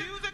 music.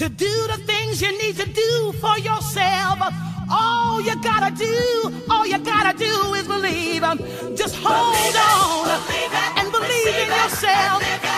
to do the things you need to do for yourself. All you gotta do, all you gotta do is believe. Just hold on and believe in yourself.